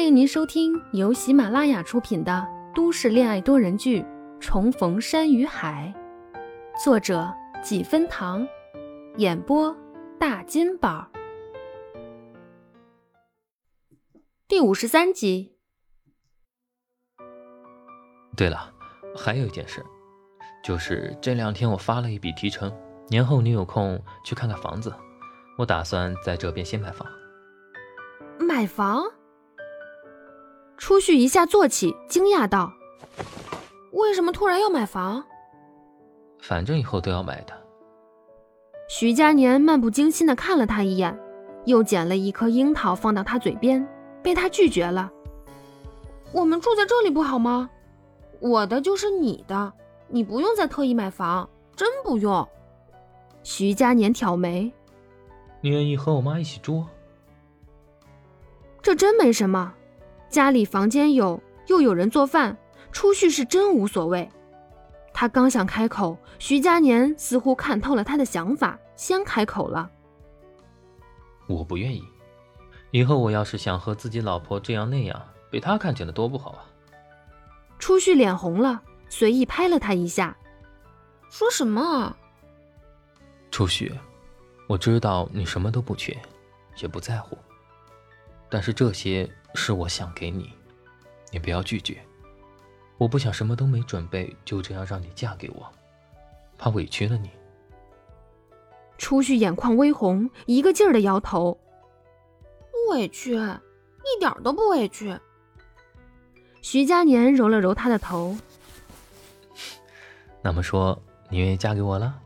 欢迎您收听由喜马拉雅出品的都市恋爱多人剧《重逢山与海》，作者几分糖，演播大金宝，第五十三集。对了，还有一件事，就是这两天我发了一笔提成，年后你有空去看看房子，我打算在这边先买房。买房？初旭一下坐起，惊讶道：“为什么突然要买房？”反正以后都要买的。徐佳年漫不经心地看了他一眼，又捡了一颗樱桃放到他嘴边，被他拒绝了。我们住在这里不好吗？我的就是你的，你不用再特意买房，真不用。徐佳年挑眉：“你愿意和我妈一起住？这真没什么。”家里房间有，又有人做饭，出去是真无所谓。他刚想开口，徐佳年似乎看透了他的想法，先开口了：“我不愿意。以后我要是想和自己老婆这样那样，被他看见了多不好啊！”初旭脸红了，随意拍了他一下：“说什么？”初旭，我知道你什么都不缺，也不在乎。但是这些是我想给你，你不要拒绝。我不想什么都没准备就这样让你嫁给我，怕委屈了你。初旭眼眶微红，一个劲儿的摇头。不委屈，一点都不委屈。徐佳年揉了揉他的头。那么说，你愿意嫁给我了？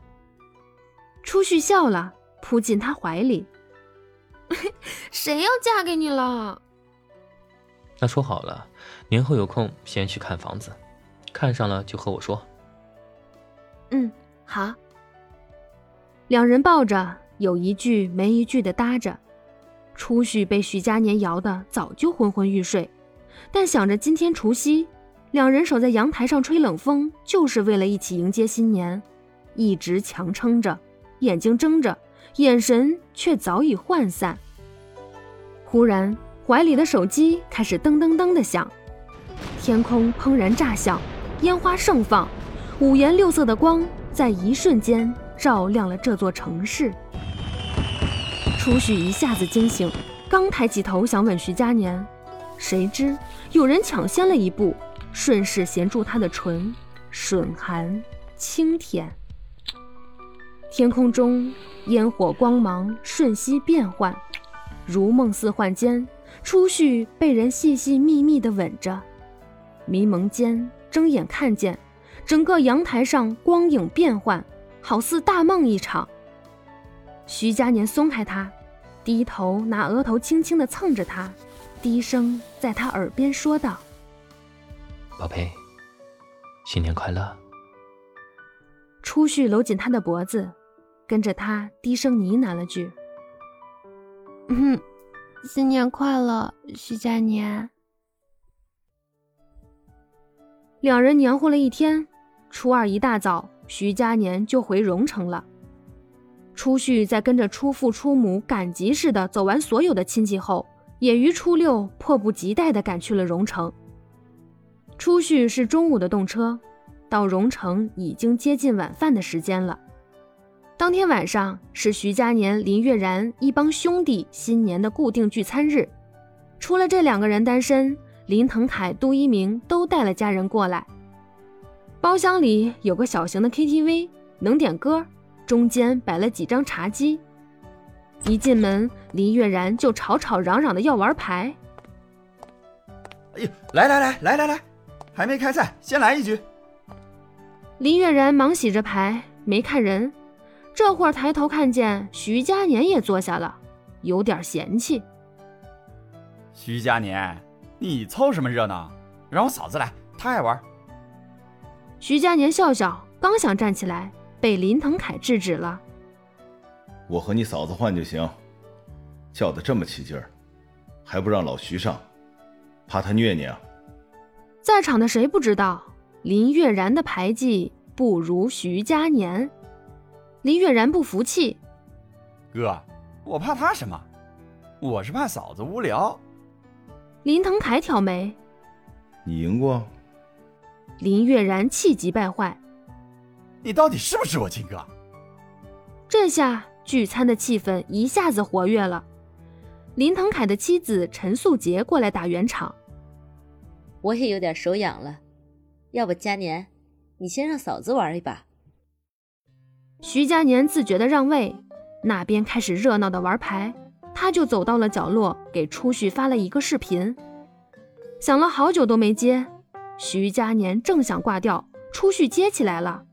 初旭笑了，扑进他怀里。谁要嫁给你了？那说好了，年后有空先去看房子，看上了就和我说。嗯，好。两人抱着，有一句没一句的搭着。初旭被徐佳年摇的早就昏昏欲睡，但想着今天除夕，两人守在阳台上吹冷风，就是为了一起迎接新年，一直强撑着，眼睛睁着。眼神却早已涣散。忽然，怀里的手机开始噔噔噔的响，天空砰然炸响，烟花盛放，五颜六色的光在一瞬间照亮了这座城市。初旭一下子惊醒，刚抬起头想吻徐佳年，谁知有人抢先了一步，顺势衔住他的唇，吮含轻舔。天空中。烟火光芒瞬息变幻，如梦似幻间，初旭被人细细密密地吻着。迷蒙间，睁眼看见整个阳台上光影变幻，好似大梦一场。徐佳年松开他，低头拿额头轻轻地蹭着他，低声在他耳边说道：“宝贝，新年快乐。”初旭搂紧他的脖子。跟着他低声呢喃了句：“嗯，新年快乐，徐佳年。”两人黏糊了一天，初二一大早，徐佳年就回荣城了。初旭在跟着初父初母赶集似的走完所有的亲戚后，也于初六迫不及待地赶去了荣城。初旭是中午的动车，到荣城已经接近晚饭的时间了。当天晚上是徐佳年、林月然一帮兄弟新年的固定聚餐日，除了这两个人单身，林腾凯、杜一鸣都带了家人过来。包厢里有个小型的 KTV，能点歌，中间摆了几张茶几。一进门，林月然就吵吵嚷嚷的要玩牌。哎呦，来来来来来来，还没开菜，先来一局。林月然忙洗着牌，没看人。这会儿抬头看见徐佳年也坐下了，有点嫌弃。徐佳年，你凑什么热闹？让我嫂子来，她爱玩。徐佳年笑笑，刚想站起来，被林腾凯制止了。我和你嫂子换就行，叫的这么起劲儿，还不让老徐上，怕他虐你啊？在场的谁不知道林月然的牌技不如徐佳年？林月然不服气，哥，我怕他什么？我是怕嫂子无聊。林腾凯挑眉：“你赢过？”林月然气急败坏：“你到底是不是我亲哥？”这下聚餐的气氛一下子活跃了。林腾凯的妻子陈素洁过来打圆场：“我也有点手痒了，要不嘉年，你先让嫂子玩一把。”徐佳年自觉的让位，那边开始热闹的玩牌，他就走到了角落，给初旭发了一个视频，想了好久都没接。徐佳年正想挂掉，初旭接起来了。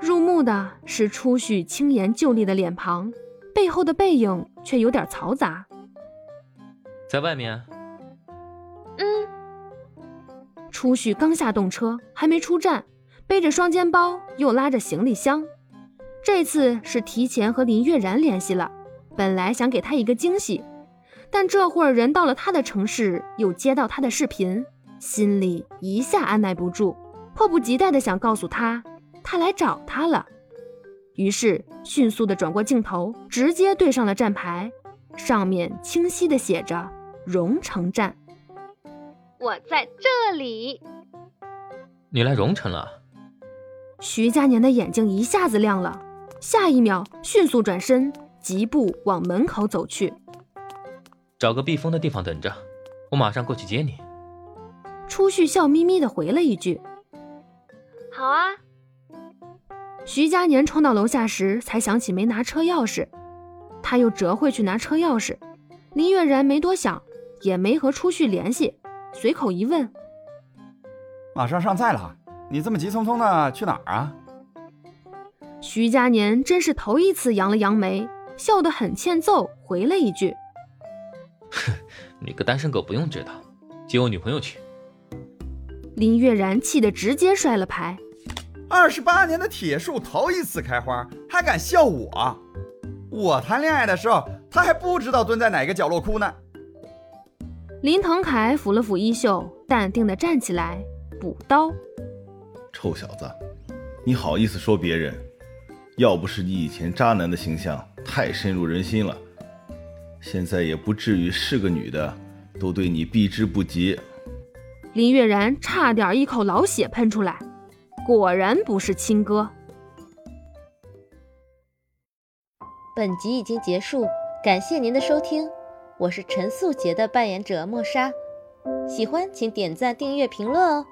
入目的是初旭轻颜就丽的脸庞，背后的背影却有点嘈杂。在外面。嗯。初旭刚下动车，还没出站，背着双肩包，又拉着行李箱。这次是提前和林月然联系了，本来想给他一个惊喜，但这会儿人到了他的城市，又接到他的视频，心里一下按耐不住，迫不及待的想告诉他，他来找他了。于是迅速的转过镜头，直接对上了站牌，上面清晰的写着“荣城站”。我在这里。你来荣城了？徐佳年的眼睛一下子亮了。下一秒，迅速转身，疾步往门口走去。找个避风的地方等着，我马上过去接你。初旭笑眯眯的回了一句：“好啊。”徐佳年冲到楼下时，才想起没拿车钥匙，他又折回去拿车钥匙。林月然没多想，也没和初旭联系，随口一问：“马上上菜了，你这么急匆匆的去哪儿啊？”徐佳年真是头一次扬了扬眉，笑得很欠揍，回了一句：“哼，你个单身狗不用知道，接我女朋友去。”林月然气得直接摔了牌：“二十八年的铁树头一次开花，还敢笑我？我谈恋爱的时候，他还不知道蹲在哪个角落哭呢。”林腾凯抚了抚衣袖，淡定地站起来，补刀：“臭小子，你好意思说别人？”要不是你以前渣男的形象太深入人心了，现在也不至于是个女的都对你避之不及。林月然差点一口老血喷出来，果然不是亲哥。本集已经结束，感谢您的收听，我是陈素杰的扮演者莫莎，喜欢请点赞、订阅、评论哦。